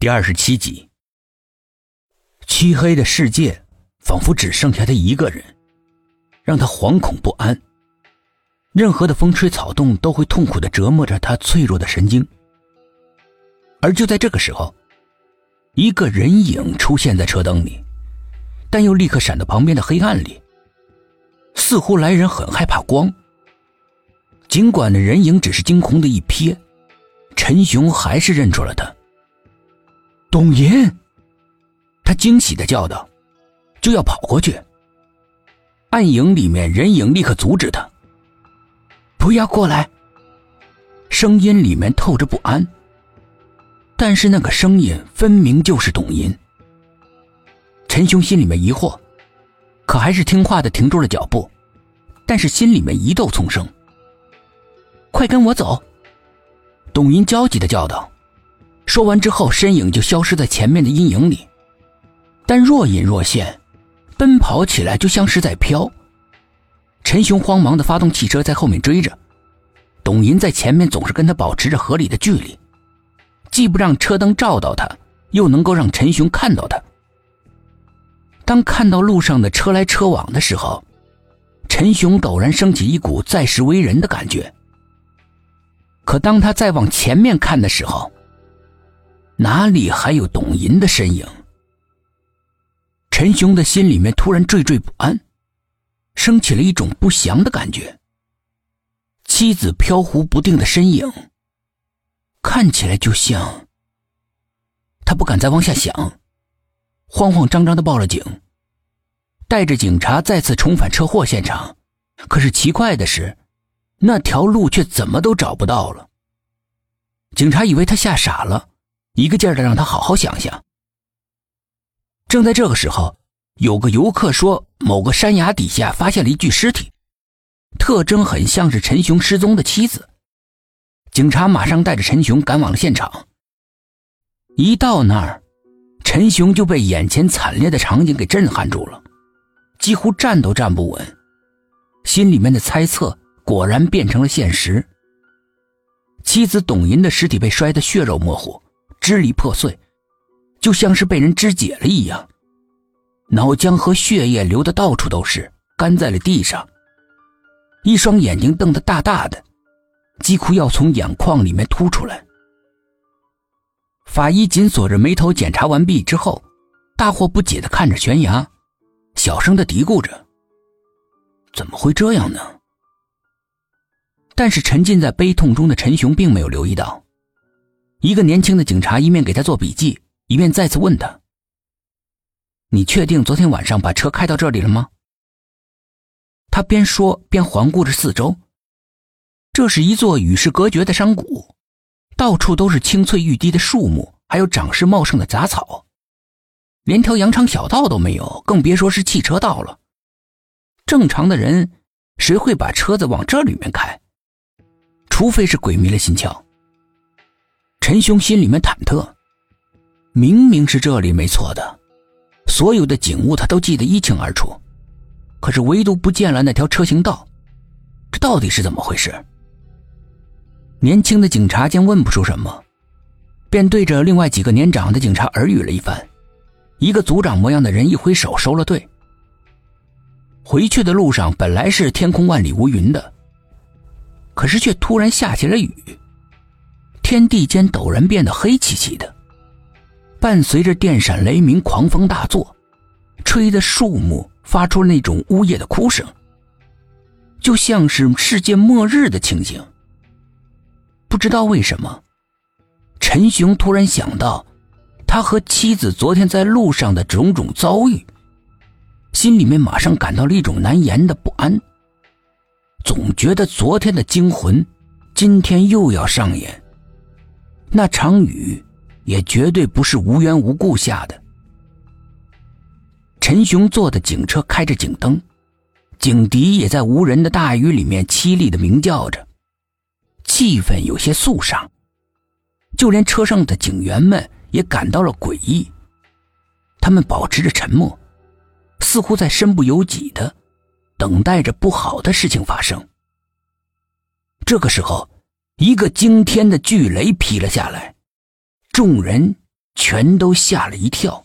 第二十七集，漆黑的世界仿佛只剩下他一个人，让他惶恐不安。任何的风吹草动都会痛苦的折磨着他脆弱的神经。而就在这个时候，一个人影出现在车灯里，但又立刻闪到旁边的黑暗里。似乎来人很害怕光。尽管那人影只是惊恐的一瞥，陈雄还是认出了他。董银，他惊喜的叫道，就要跑过去。暗影里面，人影立刻阻止他：“不要过来。”声音里面透着不安，但是那个声音分明就是董银。陈雄心里面疑惑，可还是听话的停住了脚步，但是心里面疑窦丛生。快跟我走！董银焦急的叫道。说完之后，身影就消失在前面的阴影里，但若隐若现，奔跑起来就像是在飘。陈雄慌忙的发动汽车在后面追着，董银在前面总是跟他保持着合理的距离，既不让车灯照到他，又能够让陈雄看到他。当看到路上的车来车往的时候，陈雄陡然升起一股在世为人的感觉。可当他再往前面看的时候，哪里还有董银的身影？陈雄的心里面突然惴惴不安，升起了一种不祥的感觉。妻子飘忽不定的身影，看起来就像……他不敢再往下想，慌慌张张的报了警，带着警察再次重返车祸现场。可是奇怪的是，那条路却怎么都找不到了。警察以为他吓傻了。一个劲儿的让他好好想想。正在这个时候，有个游客说，某个山崖底下发现了一具尸体，特征很像是陈雄失踪的妻子。警察马上带着陈雄赶往了现场。一到那儿，陈雄就被眼前惨烈的场景给震撼住了，几乎站都站不稳，心里面的猜测果然变成了现实。妻子董银的尸体被摔得血肉模糊。支离破碎，就像是被人肢解了一样，脑浆和血液流的到处都是，干在了地上。一双眼睛瞪得大大的，几乎要从眼眶里面凸出来。法医紧锁着眉头检查完毕之后，大惑不解的看着悬崖，小声的嘀咕着：“怎么会这样呢？”但是沉浸在悲痛中的陈雄并没有留意到。一个年轻的警察一面给他做笔记，一面再次问他：“你确定昨天晚上把车开到这里了吗？”他边说边环顾着四周。这是一座与世隔绝的山谷，到处都是青翠欲滴的树木，还有长势茂盛的杂草，连条羊肠小道都没有，更别说是汽车道了。正常的人谁会把车子往这里面开？除非是鬼迷了心窍。陈雄心里面忐忑，明明是这里没错的，所有的景物他都记得一清二楚，可是唯独不见了那条车行道，这到底是怎么回事？年轻的警察见问不出什么，便对着另外几个年长的警察耳语了一番，一个组长模样的人一挥手收了队。回去的路上本来是天空万里无云的，可是却突然下起了雨。天地间陡然变得黑漆漆的，伴随着电闪雷鸣、狂风大作，吹得树木发出那种呜咽的哭声，就像是世界末日的情景。不知道为什么，陈雄突然想到他和妻子昨天在路上的种种遭遇，心里面马上感到了一种难言的不安，总觉得昨天的惊魂，今天又要上演。那场雨，也绝对不是无缘无故下的。陈雄坐的警车开着警灯，警笛也在无人的大雨里面凄厉的鸣叫着，气氛有些肃杀。就连车上的警员们也感到了诡异，他们保持着沉默，似乎在身不由己的等待着不好的事情发生。这个时候。一个惊天的巨雷劈了下来，众人全都吓了一跳。